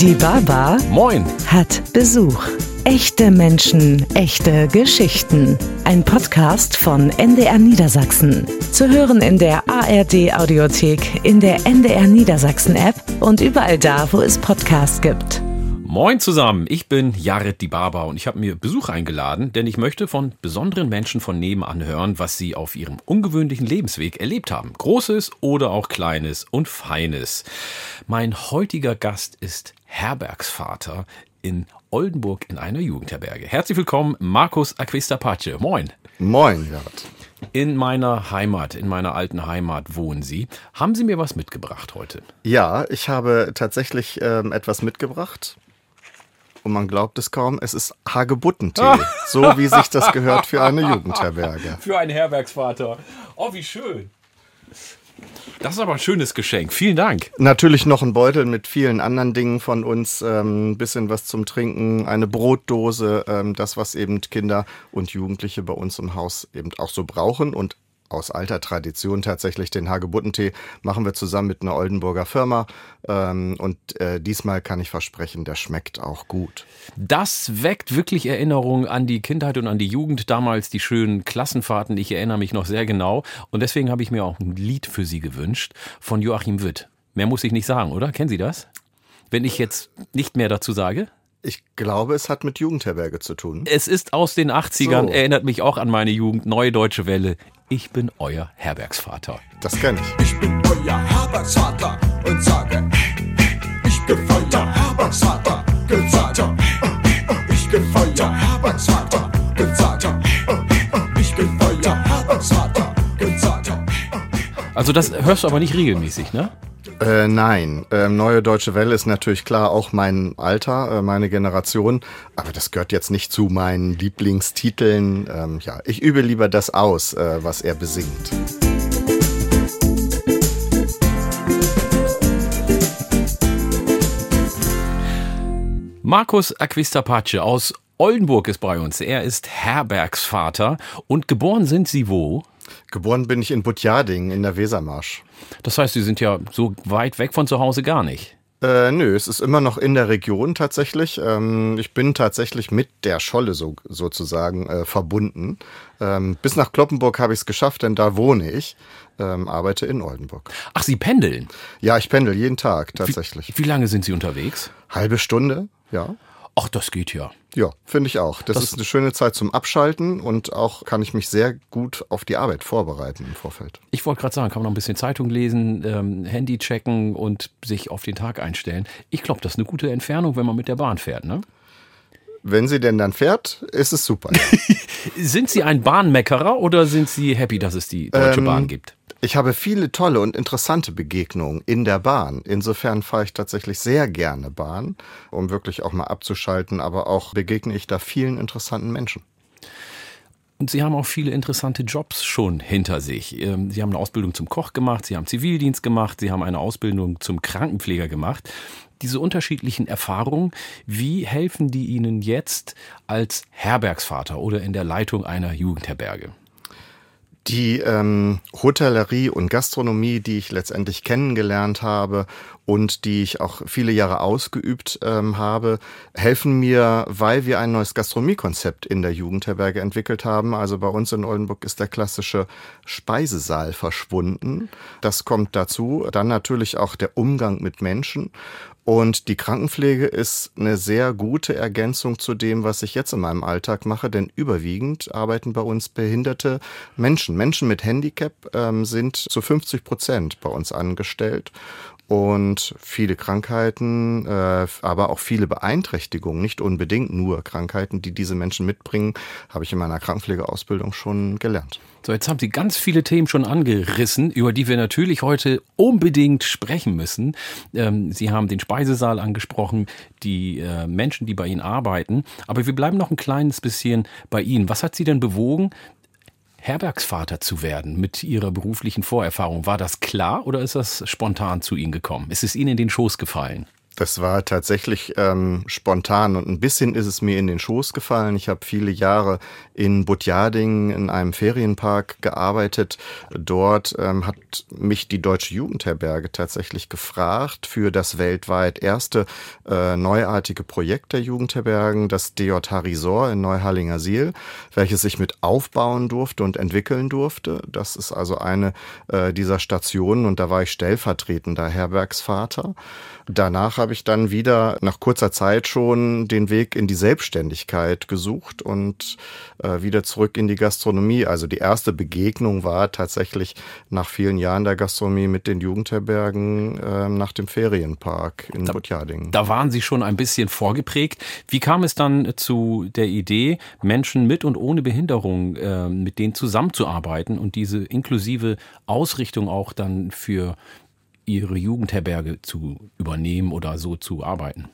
Die Baba Moin. hat Besuch. Echte Menschen, echte Geschichten. Ein Podcast von NDR Niedersachsen. Zu hören in der ARD Audiothek, in der NDR Niedersachsen App und überall da, wo es Podcasts gibt. Moin zusammen, ich bin Jared die Barber und ich habe mir Besuch eingeladen, denn ich möchte von besonderen Menschen von nebenan hören, was sie auf ihrem ungewöhnlichen Lebensweg erlebt haben. Großes oder auch Kleines und Feines. Mein heutiger Gast ist Herbergsvater in Oldenburg in einer Jugendherberge. Herzlich willkommen, Markus Aquista Pace. Moin. Moin, Jared. In meiner Heimat, in meiner alten Heimat wohnen Sie. Haben Sie mir was mitgebracht heute? Ja, ich habe tatsächlich ähm, etwas mitgebracht. Und man glaubt es kaum, es ist Hagebuttentee. so wie sich das gehört für eine Jugendherberge. Für einen Herbergsvater. Oh, wie schön. Das ist aber ein schönes Geschenk. Vielen Dank. Natürlich noch ein Beutel mit vielen anderen Dingen von uns. Ein ähm, bisschen was zum Trinken, eine Brotdose, ähm, das, was eben Kinder und Jugendliche bei uns im Haus eben auch so brauchen. Und aus alter Tradition tatsächlich den Hagebuttentee machen wir zusammen mit einer Oldenburger Firma. Ähm, und äh, diesmal kann ich versprechen, der schmeckt auch gut. Das weckt wirklich Erinnerungen an die Kindheit und an die Jugend. Damals die schönen Klassenfahrten. Ich erinnere mich noch sehr genau. Und deswegen habe ich mir auch ein Lied für Sie gewünscht von Joachim Witt. Mehr muss ich nicht sagen, oder? Kennen Sie das? Wenn ich jetzt nicht mehr dazu sage? Ich glaube, es hat mit Jugendherberge zu tun. Es ist aus den 80ern, So. erinnert mich auch an meine Jugend. Neue Deutsche Welle. Ich bin euer Herbergsvater. Das kenne ich. Ich bin euer Herbergsvater und sage, ich bin euer Herbergsvater, Gezater. Ich bin euer Herbergsvater, Gezater. Ich bin euer Herbergsvater, Gezater. Also das hörst du aber nicht regelmäßig, ne? Äh, nein, ähm, Neue Deutsche Welle ist natürlich klar auch mein Alter, äh, meine Generation, aber das gehört jetzt nicht zu meinen Lieblingstiteln. Ähm, ja, ich übe lieber das aus, äh, was er besingt. Markus Aquistapace aus Oldenburg ist bei uns. Er ist Herbergsvater und geboren sind Sie wo? Geboren bin ich in Butjading in der Wesermarsch. Das heißt, Sie sind ja so weit weg von zu Hause gar nicht. Äh, nö, es ist immer noch in der Region tatsächlich. Ähm, ich bin tatsächlich mit der Scholle so, sozusagen äh, verbunden. Ähm, bis nach Kloppenburg habe ich es geschafft, denn da wohne ich, ähm, arbeite in Oldenburg. Ach, Sie pendeln. Ja, ich pendel jeden Tag tatsächlich. Wie lange sind Sie unterwegs? Halbe Stunde, ja. Ach, das geht ja. Ja, finde ich auch. Das, Das- ist eine schöne Zeit zum Abschalten und auch kann ich mich sehr gut auf die Arbeit vorbereiten im Vorfeld. Ich wollte gerade sagen, kann man noch ein bisschen Zeitung lesen, ähm, Handy checken und sich auf den Tag einstellen. Ich glaube, das ist eine gute Entfernung, wenn man mit der Bahn fährt, ne? Wenn sie denn dann fährt, ist es super. Sind Sie ein Bahnmeckerer oder sind Sie happy, dass es die Deutsche Ähm, Bahn gibt? Ich habe viele tolle und interessante Begegnungen in der Bahn. Insofern fahre ich tatsächlich sehr gerne Bahn, um wirklich auch mal abzuschalten, aber auch begegne ich da vielen interessanten Menschen. Und Sie haben auch viele interessante Jobs schon hinter sich. Ähm, Sie haben eine Ausbildung zum Koch gemacht, Sie haben Zivildienst gemacht, Sie haben eine Ausbildung zum Krankenpfleger gemacht. Diese unterschiedlichen Erfahrungen, wie helfen die Ihnen jetzt als Herbergsvater oder in der Leitung einer Jugendherberge? Die ähm, Hotellerie und Gastronomie, die ich letztendlich kennengelernt habe und die ich auch viele Jahre ausgeübt ähm, habe, helfen mir, weil wir ein neues Gastronomiekonzept in der Jugendherberge entwickelt haben. Also bei uns in Oldenburg ist der klassische Speisesaal verschwunden. Das kommt dazu. Dann natürlich auch der Umgang mit Menschen. Und die Krankenpflege ist eine sehr gute Ergänzung zu dem, was ich jetzt in meinem Alltag mache, denn überwiegend arbeiten bei uns behinderte Menschen. Menschen mit Handicap ähm, sind zu 50 Prozent bei uns angestellt. Und viele Krankheiten, äh, aber auch viele Beeinträchtigungen, nicht unbedingt nur Krankheiten, die diese Menschen mitbringen, habe ich in meiner Krankenpflegeausbildung schon gelernt. So, jetzt haben Sie ganz viele Themen schon angerissen, über die wir natürlich heute unbedingt sprechen müssen. Ähm, Sie haben den Speisesaal angesprochen, die äh, Menschen, die bei Ihnen arbeiten. Aber wir bleiben noch ein kleines bisschen bei Ihnen. Was hat Sie denn bewogen, Herbergsvater zu werden mit Ihrer beruflichen Vorerfahrung? War das klar oder ist das spontan zu Ihnen gekommen? Ist es Ihnen in den Schoß gefallen? Das war tatsächlich ähm, spontan und ein bisschen ist es mir in den Schoß gefallen. Ich habe viele Jahre in Butjading in einem Ferienpark gearbeitet. Dort ähm, hat mich die Deutsche Jugendherberge tatsächlich gefragt für das weltweit erste äh, neuartige Projekt der Jugendherbergen, das DJH Resort in Neuhallinger Siel, welches ich mit aufbauen durfte und entwickeln durfte. Das ist also eine äh, dieser Stationen und da war ich stellvertretender Herbergsvater. Danach habe ich dann wieder nach kurzer Zeit schon den Weg in die Selbstständigkeit gesucht und äh, wieder zurück in die Gastronomie. Also die erste Begegnung war tatsächlich nach vielen Jahren der Gastronomie mit den Jugendherbergen äh, nach dem Ferienpark in Butjading. Da waren Sie schon ein bisschen vorgeprägt. Wie kam es dann zu der Idee, Menschen mit und ohne Behinderung äh, mit denen zusammenzuarbeiten und diese inklusive Ausrichtung auch dann für ihre Jugendherberge zu übernehmen oder so zu arbeiten?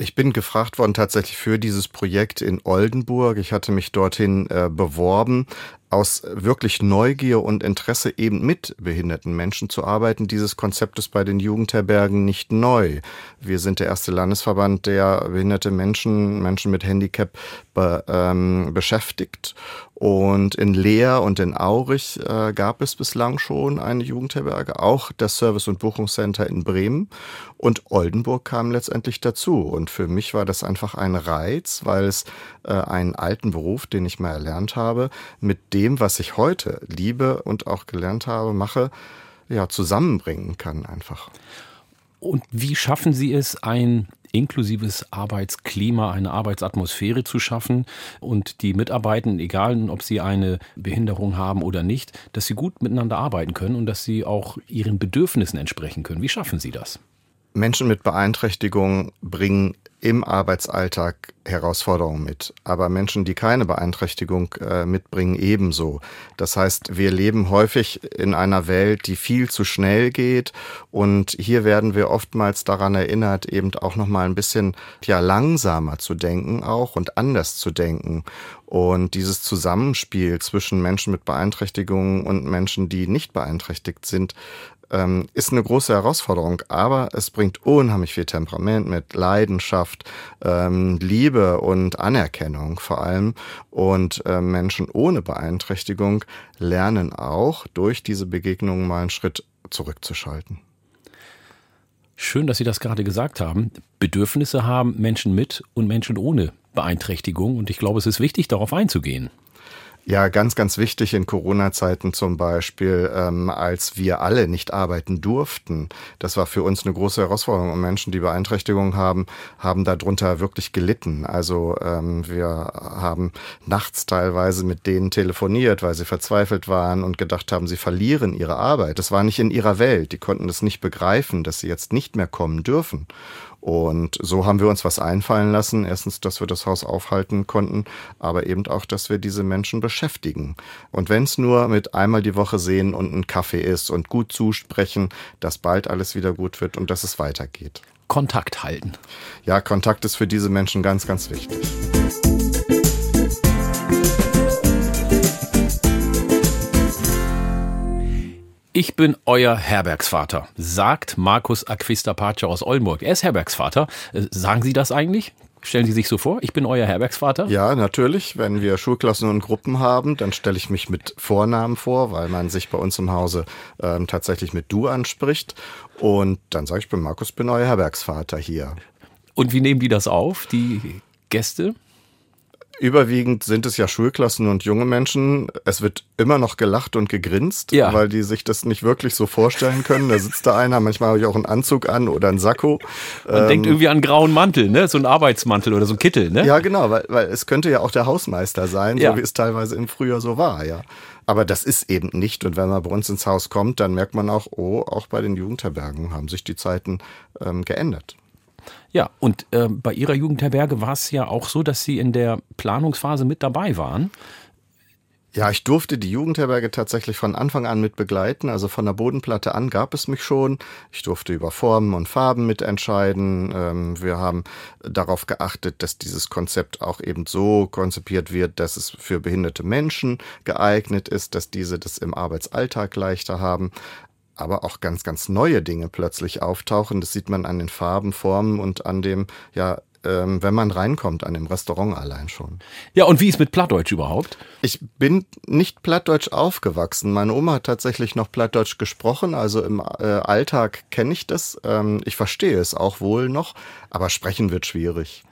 Ich bin gefragt worden tatsächlich für dieses Projekt in Oldenburg. Ich hatte mich dorthin äh, beworben, aus wirklich Neugier und Interesse eben mit behinderten Menschen zu arbeiten. Dieses Konzept ist bei den Jugendherbergen nicht neu. Wir sind der erste Landesverband, der behinderte Menschen, Menschen mit Handicap be, ähm, beschäftigt. Und in Leer und in Aurich äh, gab es bislang schon eine Jugendherberge, auch das Service- und Buchungscenter in Bremen. Und Oldenburg kam letztendlich dazu. Und für mich war das einfach ein Reiz, weil es äh, einen alten Beruf, den ich mal erlernt habe, mit dem, was ich heute liebe und auch gelernt habe, mache, ja, zusammenbringen kann einfach. Und wie schaffen Sie es, ein inklusives Arbeitsklima, eine Arbeitsatmosphäre zu schaffen und die Mitarbeitenden, egal ob sie eine Behinderung haben oder nicht, dass sie gut miteinander arbeiten können und dass sie auch ihren Bedürfnissen entsprechen können. Wie schaffen Sie das? Menschen mit Beeinträchtigung bringen im Arbeitsalltag Herausforderungen mit, aber Menschen, die keine Beeinträchtigung äh, mitbringen, ebenso. Das heißt, wir leben häufig in einer Welt, die viel zu schnell geht und hier werden wir oftmals daran erinnert, eben auch noch mal ein bisschen ja langsamer zu denken auch und anders zu denken. Und dieses Zusammenspiel zwischen Menschen mit Beeinträchtigungen und Menschen, die nicht beeinträchtigt sind, ähm, ist eine große Herausforderung, aber es bringt unheimlich viel Temperament mit, Leidenschaft, ähm, Liebe und Anerkennung vor allem. Und äh, Menschen ohne Beeinträchtigung lernen auch durch diese Begegnungen mal einen Schritt zurückzuschalten. Schön, dass Sie das gerade gesagt haben. Bedürfnisse haben Menschen mit und Menschen ohne Beeinträchtigung. Und ich glaube, es ist wichtig, darauf einzugehen. Ja, ganz, ganz wichtig in Corona-Zeiten zum Beispiel, ähm, als wir alle nicht arbeiten durften. Das war für uns eine große Herausforderung. Und Menschen, die Beeinträchtigungen haben, haben darunter wirklich gelitten. Also ähm, wir haben nachts teilweise mit denen telefoniert, weil sie verzweifelt waren und gedacht haben, sie verlieren ihre Arbeit. Das war nicht in ihrer Welt. Die konnten es nicht begreifen, dass sie jetzt nicht mehr kommen dürfen. Und so haben wir uns was einfallen lassen. Erstens, dass wir das Haus aufhalten konnten, aber eben auch, dass wir diese Menschen beschäftigen. Und wenn es nur mit einmal die Woche sehen und ein Kaffee ist und gut zusprechen, dass bald alles wieder gut wird und dass es weitergeht. Kontakt halten. Ja, Kontakt ist für diese Menschen ganz, ganz wichtig. Ich bin euer Herbergsvater, sagt Markus Aquista Pace aus Oldenburg. Er ist Herbergsvater. Äh, sagen Sie das eigentlich? Stellen Sie sich so vor, ich bin euer Herbergsvater? Ja, natürlich. Wenn wir Schulklassen und Gruppen haben, dann stelle ich mich mit Vornamen vor, weil man sich bei uns im Hause ähm, tatsächlich mit Du anspricht. Und dann sage ich, ich bin Markus, bin euer Herbergsvater hier. Und wie nehmen die das auf, die Gäste? Überwiegend sind es ja Schulklassen und junge Menschen. Es wird immer noch gelacht und gegrinst, ja. weil die sich das nicht wirklich so vorstellen können. Da sitzt da einer, manchmal habe ich auch einen Anzug an oder einen Sakko. Man ähm, denkt irgendwie an einen grauen Mantel, ne? So ein Arbeitsmantel oder so ein Kittel, ne? Ja, genau, weil, weil es könnte ja auch der Hausmeister sein, ja. so wie es teilweise im Frühjahr so war, ja. Aber das ist eben nicht. Und wenn man bei uns ins Haus kommt, dann merkt man auch, oh, auch bei den Jugendherbergen haben sich die Zeiten ähm, geändert. Ja, und äh, bei Ihrer Jugendherberge war es ja auch so, dass Sie in der Planungsphase mit dabei waren. Ja, ich durfte die Jugendherberge tatsächlich von Anfang an mit begleiten. Also von der Bodenplatte an gab es mich schon. Ich durfte über Formen und Farben mitentscheiden. Ähm, wir haben darauf geachtet, dass dieses Konzept auch eben so konzipiert wird, dass es für behinderte Menschen geeignet ist, dass diese das im Arbeitsalltag leichter haben. Aber auch ganz, ganz neue Dinge plötzlich auftauchen. Das sieht man an den Farben, Formen und an dem, ja, ähm, wenn man reinkommt, an dem Restaurant allein schon. Ja, und wie ist mit Plattdeutsch überhaupt? Ich bin nicht Plattdeutsch aufgewachsen. Meine Oma hat tatsächlich noch Plattdeutsch gesprochen, also im äh, Alltag kenne ich das. Ähm, ich verstehe es auch wohl noch, aber sprechen wird schwierig.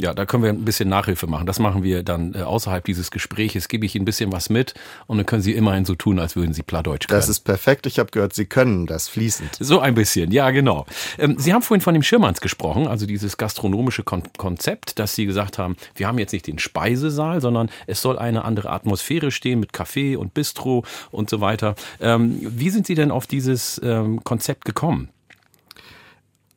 Ja, da können wir ein bisschen Nachhilfe machen. Das machen wir dann äh, außerhalb dieses Gespräches. Gebe ich Ihnen ein bisschen was mit und dann können Sie immerhin so tun, als würden Sie Plattdeutsch können. Das ist perfekt. Ich habe gehört, Sie können das fließend. So ein bisschen, ja, genau. Ähm, Sie haben vorhin von dem Schirmanns gesprochen, also dieses gastronomische Kon Konzept, dass Sie gesagt haben, wir haben jetzt nicht den Speisesaal, sondern es soll eine andere Atmosphäre stehen mit Café und Bistro und so weiter. Ähm, wie sind Sie denn auf dieses ähm, Konzept gekommen?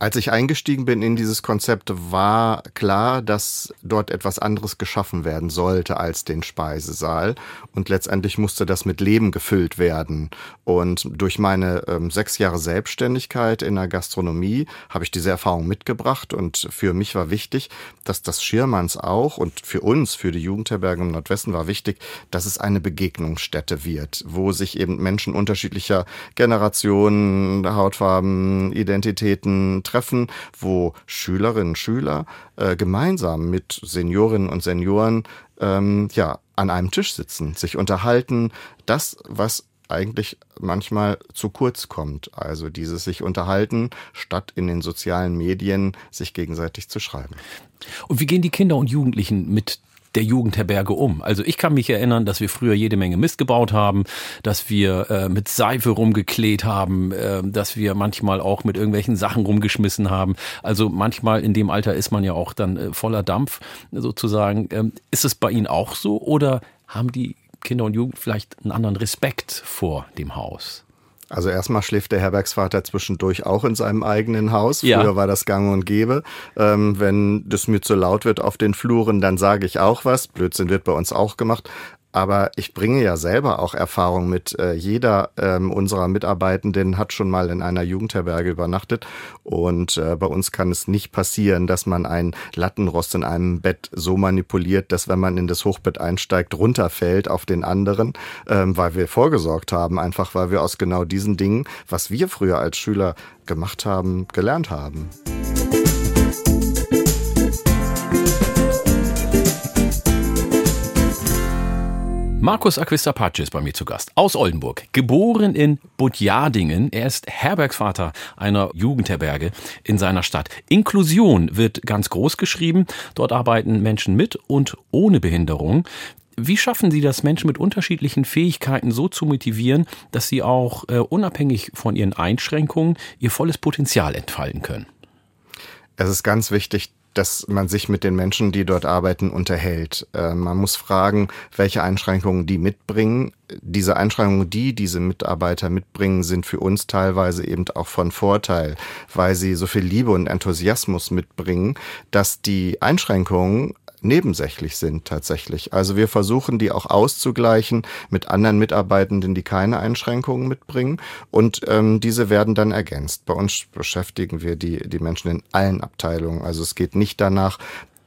Als ich eingestiegen bin in dieses Konzept, war klar, dass dort etwas anderes geschaffen werden sollte als den Speisesaal. Und letztendlich musste das mit Leben gefüllt werden. Und durch meine ähm, sechs Jahre Selbstständigkeit in der Gastronomie habe ich diese Erfahrung mitgebracht. Und für mich war wichtig, dass das Schirmanns auch und für uns, für die Jugendherberge im Nordwesten war wichtig, dass es eine Begegnungsstätte wird, wo sich eben Menschen unterschiedlicher Generationen, Hautfarben, Identitäten treffen, wo Schülerinnen und Schüler äh, gemeinsam mit Seniorinnen und Senioren ähm, ja an einem Tisch sitzen, sich unterhalten, das was eigentlich manchmal zu kurz kommt. Also dieses sich unterhalten, statt in den sozialen Medien sich gegenseitig zu schreiben. Und wie gehen die Kinder und Jugendlichen mit der Jugendherberge um. Also ich kann mich erinnern, dass wir früher jede Menge Mist gebaut haben, dass wir äh, mit Seife rumgekleht haben, äh, dass wir manchmal auch mit irgendwelchen Sachen rumgeschmissen haben. Also manchmal in dem Alter ist man ja auch dann äh, voller Dampf sozusagen. Ähm, ist es bei Ihnen auch so oder haben die Kinder und Jugend vielleicht einen anderen Respekt vor dem Haus? Also erstmal schläft der Herbergsvater zwischendurch auch in seinem eigenen Haus. Früher Ja. war das gang und gäbe. Ähm, wenn das mir zu laut wird auf den Fluren, dann sage ich auch was. Blödsinn wird bei uns auch gemacht. Aber ich bringe ja selber auch Erfahrung mit. Äh, jeder ähm, unserer Mitarbeitenden hat schon mal in einer Jugendherberge übernachtet. Und äh, bei uns kann es nicht passieren, dass man ein Lattenrost in einem Bett so manipuliert, dass wenn man in das Hochbett einsteigt, runterfällt auf den anderen, ähm, weil wir vorgesorgt haben. Einfach weil wir aus genau diesen Dingen, was wir früher als Schüler gemacht haben, gelernt haben. Markus Aquistapace ist bei mir zu Gast aus Oldenburg. Geboren in Budjadingen. Er ist Herbergsvater einer Jugendherberge in seiner Stadt. Inklusion wird ganz groß geschrieben. Dort arbeiten Menschen mit und ohne Behinderung. Wie schaffen Sie das, Menschen mit unterschiedlichen Fähigkeiten so zu motivieren, dass sie auch äh, unabhängig von ihren Einschränkungen ihr volles Potenzial entfalten können? Es ist ganz wichtig, dass man sich mit den Menschen, die dort arbeiten, unterhält. Äh, man muss fragen, welche Einschränkungen die mitbringen. Diese Einschränkungen, die diese Mitarbeiter mitbringen, sind für uns teilweise eben auch von Vorteil, weil sie so viel Liebe und Enthusiasmus mitbringen, dass die Einschränkungen nebensächlich sind tatsächlich. Also wir versuchen die auch auszugleichen mit anderen Mitarbeitenden, die keine Einschränkungen mitbringen und ähm, diese werden dann ergänzt. Bei uns beschäftigen wir die, die Menschen in allen Abteilungen. Also es geht nicht danach,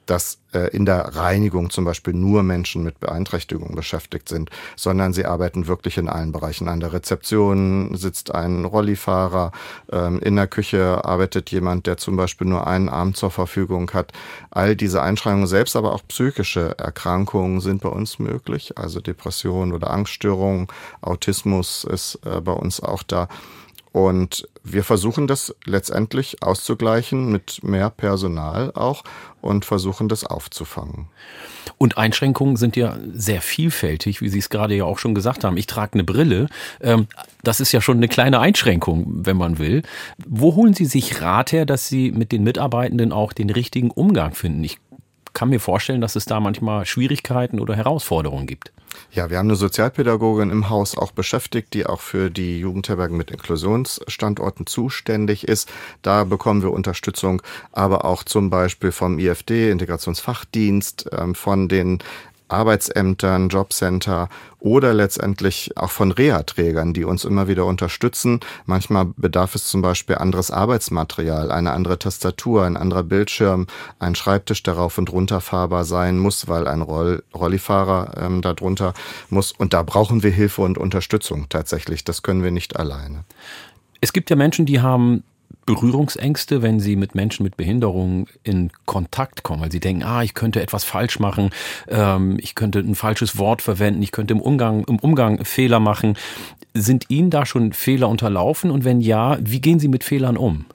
dass äh, in der Reinigung zum Beispiel nur Menschen mit Beeinträchtigung beschäftigt sind, sondern sie arbeiten wirklich in allen Bereichen. An der Rezeption sitzt ein Rollifahrer, ähm, in der Küche arbeitet jemand, der zum Beispiel nur einen Arm zur Verfügung hat. All diese Einschränkungen selbst, aber auch psychische Erkrankungen sind bei uns möglich, also Depression oder Angststörungen, Autismus ist äh, bei uns auch da. Und wir versuchen das letztendlich auszugleichen mit mehr Personal auch und versuchen das aufzufangen. Und Einschränkungen sind ja sehr vielfältig, wie Sie es gerade ja auch schon gesagt haben. Ich trage eine Brille. Ähm, das ist ja schon eine kleine Einschränkung, wenn man will. Wo holen Sie sich Rat her, dass Sie mit den Mitarbeitenden auch den richtigen Umgang finden? Ich kann mir vorstellen, dass es da manchmal Schwierigkeiten oder Herausforderungen gibt. Ja, wir haben eine Sozialpädagogin im Haus auch beschäftigt, die auch für die Jugendherbergen mit Inklusionsstandorten zuständig ist. Da bekommen wir Unterstützung, aber auch zum Beispiel vom IFD, Integrationsfachdienst, ähm, von den Arbeitsämtern, Jobcenter oder letztendlich auch von Reha-Trägern, die uns immer wieder unterstützen. Manchmal bedarf es zum Beispiel anderes Arbeitsmaterial, eine andere Tastatur, ein anderer Bildschirm, ein Schreibtisch, der rauf und runterfahrbar sein muss, weil ein Roll Rollifahrer ähm, darunter muss. Und da brauchen wir Hilfe und Unterstützung tatsächlich. Das können wir nicht alleine. Es gibt ja Menschen, die haben Berührungsängste, wenn sie mit Menschen mit Behinderungen in Kontakt kommen, weil sie denken, ah, ich könnte etwas falsch machen, ähm, ich könnte ein falsches Wort verwenden, ich könnte im Umgang, im Umgang Fehler machen. Sind Ihnen da schon Fehler unterlaufen? Und wenn ja, wie gehen Sie mit Fehlern um?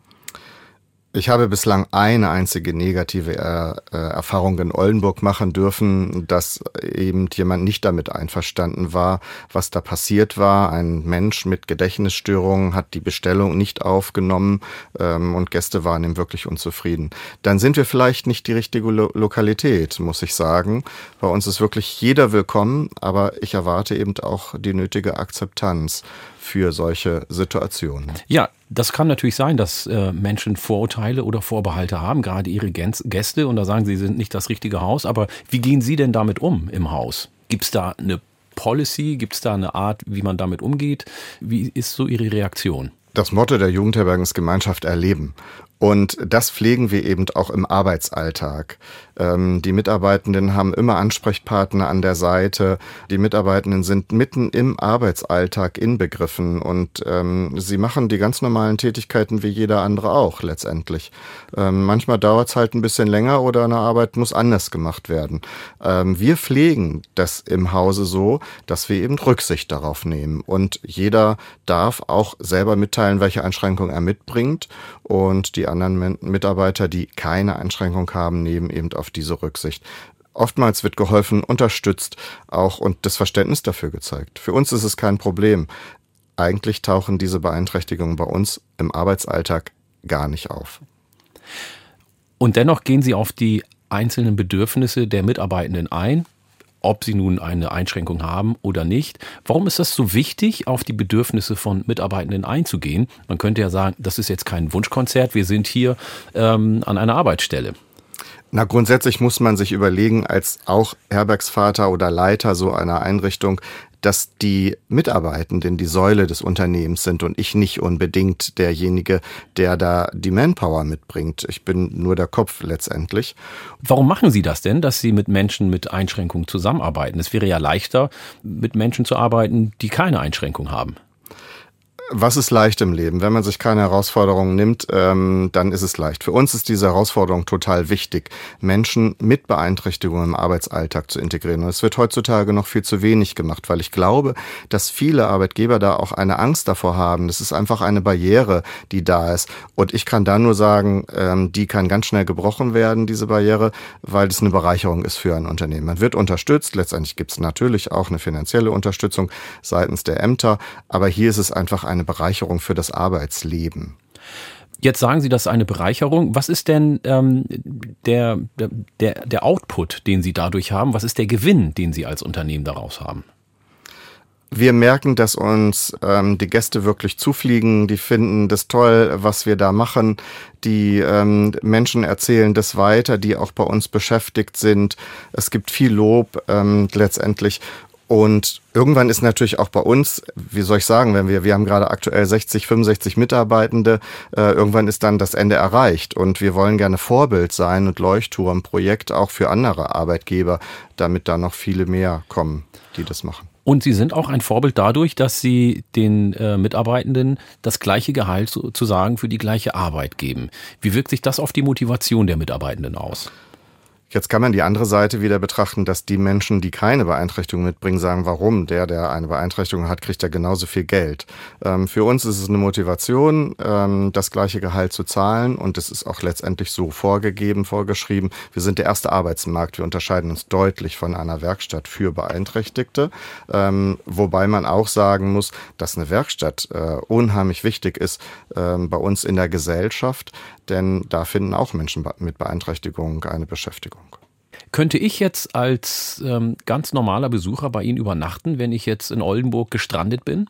Ich habe bislang eine einzige negative äh, äh, Erfahrung in Oldenburg machen dürfen, dass eben jemand nicht damit einverstanden war, was da passiert war. Ein Mensch mit Gedächtnisstörungen hat die Bestellung nicht aufgenommen ähm, und Gäste waren ihm wirklich unzufrieden. Dann sind wir vielleicht nicht die richtige Lo Lokalität, muss ich sagen. Bei uns ist wirklich jeder willkommen, aber ich erwarte eben auch die nötige Akzeptanz für solche Situationen. Ja, das kann natürlich sein, dass äh, Menschen Vorurteile oder Vorbehalte haben, gerade ihre Gäste, und da sagen sie, sie sind nicht das richtige Haus. Aber wie gehen Sie denn damit um im Haus? Gibt es da eine Policy? Gibt es da eine Art, wie man damit umgeht? Wie ist so Ihre Reaktion? Das Motto der Jugendherbergen ist Gemeinschaft erleben. Und das pflegen wir eben auch im Arbeitsalltag. Ähm, die Mitarbeitenden haben immer Ansprechpartner an der Seite. Die Mitarbeitenden sind mitten im Arbeitsalltag inbegriffen und ähm, sie machen die ganz normalen Tätigkeiten wie jeder andere auch letztendlich. Ähm, manchmal dauert es halt ein bisschen länger oder eine Arbeit muss anders gemacht werden. Ähm, wir pflegen das im Hause so, dass wir eben Rücksicht darauf nehmen und jeder darf auch selber mitteilen, welche Einschränkungen er mitbringt und die anderen Mitarbeiter, die keine Einschränkung haben, nehmen eben auf diese Rücksicht. Oftmals wird geholfen, unterstützt auch und das Verständnis dafür gezeigt. Für uns ist es kein Problem. Eigentlich tauchen diese Beeinträchtigungen bei uns im Arbeitsalltag gar nicht auf. Und dennoch gehen Sie auf die einzelnen Bedürfnisse der Mitarbeitenden ein ob sie nun eine Einschränkung haben oder nicht. Warum ist das so wichtig, auf die Bedürfnisse von Mitarbeitenden einzugehen? Man könnte ja sagen, das ist jetzt kein Wunschkonzert, wir sind hier ähm, an einer Arbeitsstelle. Na, grundsätzlich muss man sich überlegen, als auch Herbergsvater oder Leiter so einer Einrichtung, dass die Mitarbeitenden die Säule des Unternehmens sind und ich nicht unbedingt derjenige, der da die Manpower mitbringt. Ich bin nur der Kopf letztendlich. Warum machen Sie das denn, dass Sie mit Menschen mit Einschränkungen zusammenarbeiten? Es wäre ja leichter, mit Menschen zu arbeiten, die keine Einschränkung haben was ist leicht im Leben? Wenn man sich keine Herausforderungen nimmt, ähm, dann ist es leicht. Für uns ist diese Herausforderung total wichtig, Menschen mit Beeinträchtigungen im Arbeitsalltag zu integrieren. Und es wird heutzutage noch viel zu wenig gemacht, weil ich glaube, dass viele Arbeitgeber da auch eine Angst davor haben. Das ist einfach eine Barriere, die da ist. Und ich kann da nur sagen, ähm, die kann ganz schnell gebrochen werden, diese Barriere, weil es eine Bereicherung ist für ein Unternehmen. Man wird unterstützt. Letztendlich gibt es natürlich auch eine finanzielle Unterstützung seitens der Ämter. Aber hier ist es einfach eine eine Bereicherung für das Arbeitsleben. Jetzt sagen Sie, das ist eine Bereicherung. Was ist denn ähm, der, der, der Output, den Sie dadurch haben? Was ist der Gewinn, den Sie als Unternehmen daraus haben? Wir merken, dass uns ähm, die Gäste wirklich zufliegen, die finden das toll, was wir da machen. Die ähm, Menschen erzählen das weiter, die auch bei uns beschäftigt sind. Es gibt viel Lob ähm, letztendlich und irgendwann ist natürlich auch bei uns, wie soll ich sagen, wenn wir, wir haben gerade aktuell 60, 65 Mitarbeitende, äh, irgendwann ist dann das Ende erreicht. Und wir wollen gerne Vorbild sein und Leuchtturmprojekt auch für andere Arbeitgeber, damit da noch viele mehr kommen, die das machen. Und Sie sind auch ein Vorbild dadurch, dass Sie den äh, Mitarbeitenden das gleiche Gehalt sozusagen für die gleiche Arbeit geben. Wie wirkt sich das auf die Motivation der Mitarbeitenden aus? Jetzt kann man die andere Seite wieder betrachten, dass die Menschen, die keine Beeinträchtigung mitbringen, sagen, warum? Der, der eine Beeinträchtigung hat, kriegt ja genauso viel Geld. Ähm, für uns ist es eine Motivation, ähm, das gleiche Gehalt zu zahlen und es ist auch letztendlich so vorgegeben, vorgeschrieben. Wir sind der erste Arbeitsmarkt. Wir unterscheiden uns deutlich von einer Werkstatt für Beeinträchtigte. Ähm, wobei man auch sagen muss, dass eine Werkstatt äh, unheimlich wichtig ist äh, bei uns in der Gesellschaft, denn da finden auch Menschen mit Beeinträchtigung eine Beschäftigung. Könnte ich jetzt als ähm, ganz normaler Besucher bei Ihnen übernachten, wenn ich jetzt in Oldenburg gestrandet bin?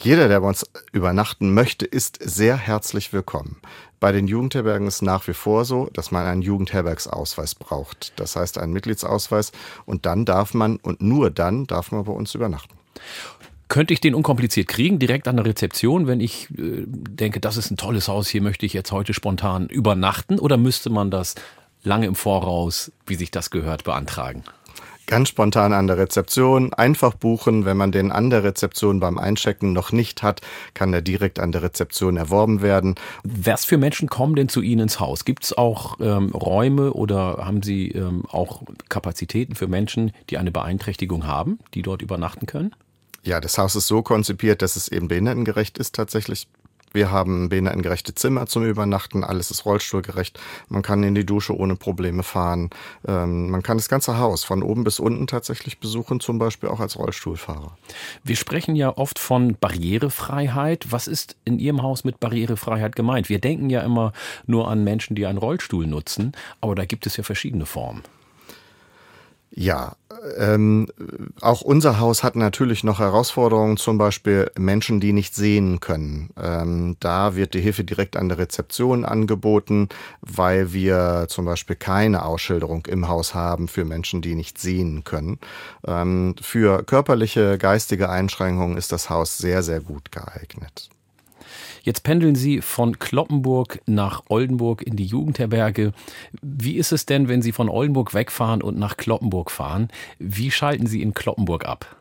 Jeder, der bei uns übernachten möchte, ist sehr herzlich willkommen. Bei den Jugendherbergen ist nach wie vor so, dass man einen Jugendherbergsausweis braucht. Das heißt einen Mitgliedsausweis und dann darf man und nur dann darf man bei uns übernachten. Könnte ich den unkompliziert kriegen, direkt an der Rezeption, wenn ich äh, denke, das ist ein tolles Haus, hier möchte ich jetzt heute spontan übernachten? Oder müsste man das lange im Voraus, wie sich das gehört, beantragen? Ganz spontan an der Rezeption, einfach buchen. Wenn man den an der Rezeption beim Einchecken noch nicht hat, kann er direkt an der Rezeption erworben werden. Was für Menschen kommen denn zu Ihnen ins Haus? Gibt es auch ähm, Räume oder haben Sie ähm, auch Kapazitäten für Menschen, die eine Beeinträchtigung haben, die dort übernachten können? Ja, das Haus ist so konzipiert, dass es eben behindertengerecht ist tatsächlich. Wir haben behindertengerechte Zimmer zum Übernachten, alles ist rollstuhlgerecht. Man kann in die Dusche ohne Probleme fahren. Ähm, man kann das ganze Haus von oben bis unten tatsächlich besuchen, zum Beispiel auch als Rollstuhlfahrer. Wir sprechen ja oft von Barrierefreiheit. Was ist in Ihrem Haus mit Barrierefreiheit gemeint? Wir denken ja immer nur an Menschen, die einen Rollstuhl nutzen, aber da gibt es ja verschiedene Formen. Ja, ähm, auch unser Haus hat natürlich noch Herausforderungen, zum Beispiel Menschen, die nicht sehen können. Ähm, da wird die Hilfe direkt an der Rezeption angeboten, weil wir zum Beispiel keine Ausschilderung im Haus haben für Menschen, die nicht sehen können. Ähm, für körperliche, geistige Einschränkungen ist das Haus sehr, sehr gut geeignet. Jetzt pendeln Sie von Kloppenburg nach Oldenburg in die Jugendherberge. Wie ist es denn, wenn Sie von Oldenburg wegfahren und nach Kloppenburg fahren? Wie schalten Sie in Kloppenburg ab?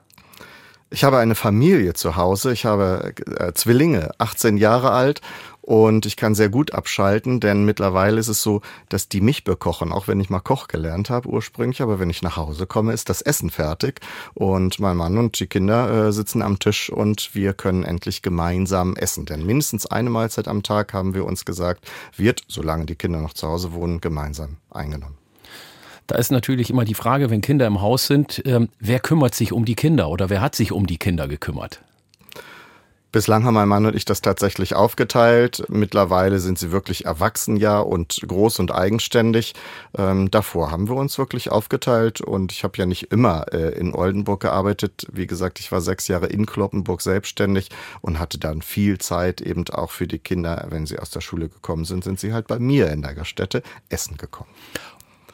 Ich habe eine Familie zu Hause. Ich habe äh, Zwillinge, 18 Jahre alt und ich kann sehr gut abschalten, denn mittlerweile ist es so, dass die mich bekochen, auch wenn ich mal Koch gelernt habe ursprünglich. Aber wenn ich nach Hause komme, ist das Essen fertig und mein Mann und die Kinder äh, sitzen am Tisch und wir können endlich gemeinsam essen. Denn mindestens eine Mahlzeit am Tag haben wir uns gesagt, wird, solange die Kinder noch zu Hause wohnen, gemeinsam eingenommen. Da ist natürlich immer die Frage, wenn Kinder im Haus sind, ähm, wer kümmert sich um die Kinder oder wer hat sich um die Kinder gekümmert? Bislang haben mein Mann und ich das tatsächlich aufgeteilt. Mittlerweile sind sie wirklich erwachsen ja und groß und eigenständig. Ähm, davor haben wir uns wirklich aufgeteilt und ich habe ja nicht immer äh, in Oldenburg gearbeitet. Wie gesagt, ich war sechs Jahre in Kloppenburg selbstständig und hatte dann viel Zeit eben auch für die Kinder. Wenn sie aus der Schule gekommen sind, sind sie halt bei mir in der Gaststätte essen gekommen.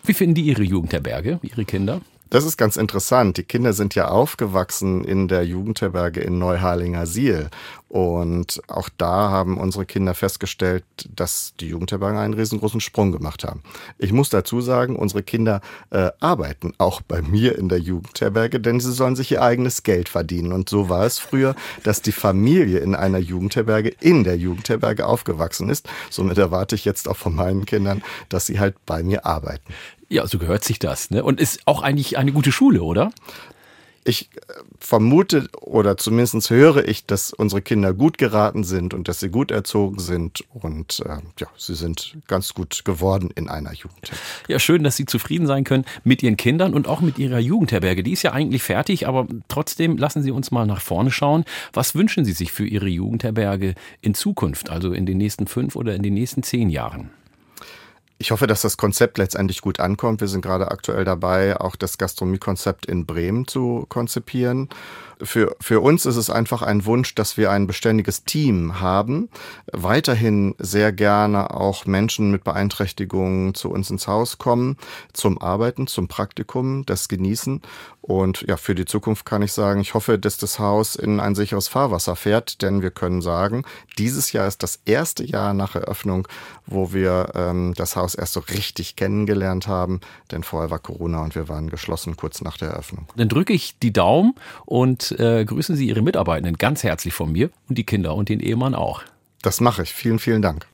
Wie finden die ihre Jugendherberge, ihre Kinder? Das ist ganz interessant. Die Kinder sind ja aufgewachsen in der Jugendherberge in Neuharlinger Siel. Und auch da haben unsere Kinder festgestellt, dass die Jugendherbergen einen riesengroßen Sprung gemacht haben. Ich muss dazu sagen, unsere Kinder äh, arbeiten auch bei mir in der Jugendherberge, denn sie sollen sich ihr eigenes Geld verdienen. Und so war es früher, dass die Familie in einer Jugendherberge in der Jugendherberge aufgewachsen ist. Somit erwarte ich jetzt auch von meinen Kindern, dass sie halt bei mir arbeiten. Ja, so gehört sich das. Ne? Und ist auch eigentlich eine gute Schule, oder? Ich äh, vermute oder zumindest höre ich, dass unsere Kinder gut geraten sind und dass sie gut erzogen sind und äh, ja, sie sind ganz gut geworden in einer Jugend. Ja, schön, dass Sie zufrieden sein können mit Ihren Kindern und auch mit Ihrer Jugendherberge. Die ist ja eigentlich fertig, aber trotzdem lassen Sie uns mal nach vorne schauen. Was wünschen Sie sich für Ihre Jugendherberge in Zukunft, also in den nächsten fünf oder in den nächsten zehn Jahren? Ich hoffe, dass das Konzept letztendlich gut ankommt. Wir sind gerade aktuell dabei, auch das Gastronomiekonzept in Bremen zu konzipieren. Für, für uns ist es einfach ein Wunsch, dass wir ein beständiges Team haben. Weiterhin sehr gerne auch Menschen mit Beeinträchtigungen zu uns ins Haus kommen, zum Arbeiten, zum Praktikum, das genießen. Und ja, für die Zukunft kann ich sagen, ich hoffe, dass das Haus in ein sicheres Fahrwasser fährt, denn wir können sagen, dieses Jahr ist das erste Jahr nach Eröffnung, wo wir ähm, das Haus erst so richtig kennengelernt haben, denn vorher war Corona und wir waren geschlossen kurz nach der Eröffnung. Dann drücke ich die Daumen und äh, grüßen Sie Ihre Mitarbeitenden ganz herzlich von mir und die Kinder und den Ehemann auch. Das mache ich. Vielen, vielen Dank.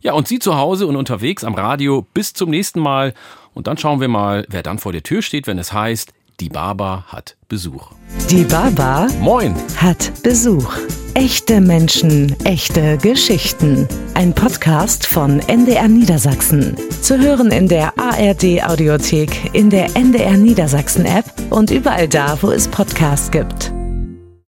Ja, und Sie zu Hause und unterwegs am Radio. Bis zum nächsten Mal. Und dann schauen wir mal, wer dann vor der Tür steht, wenn es heißt, die Baba hat Besuch. Die Baba Moin. hat Besuch. Echte Menschen, echte Geschichten. Ein Podcast von NDR Niedersachsen. Zu hören in der ARD Audiothek, in der NDR Niedersachsen App und überall da, wo es Podcasts gibt.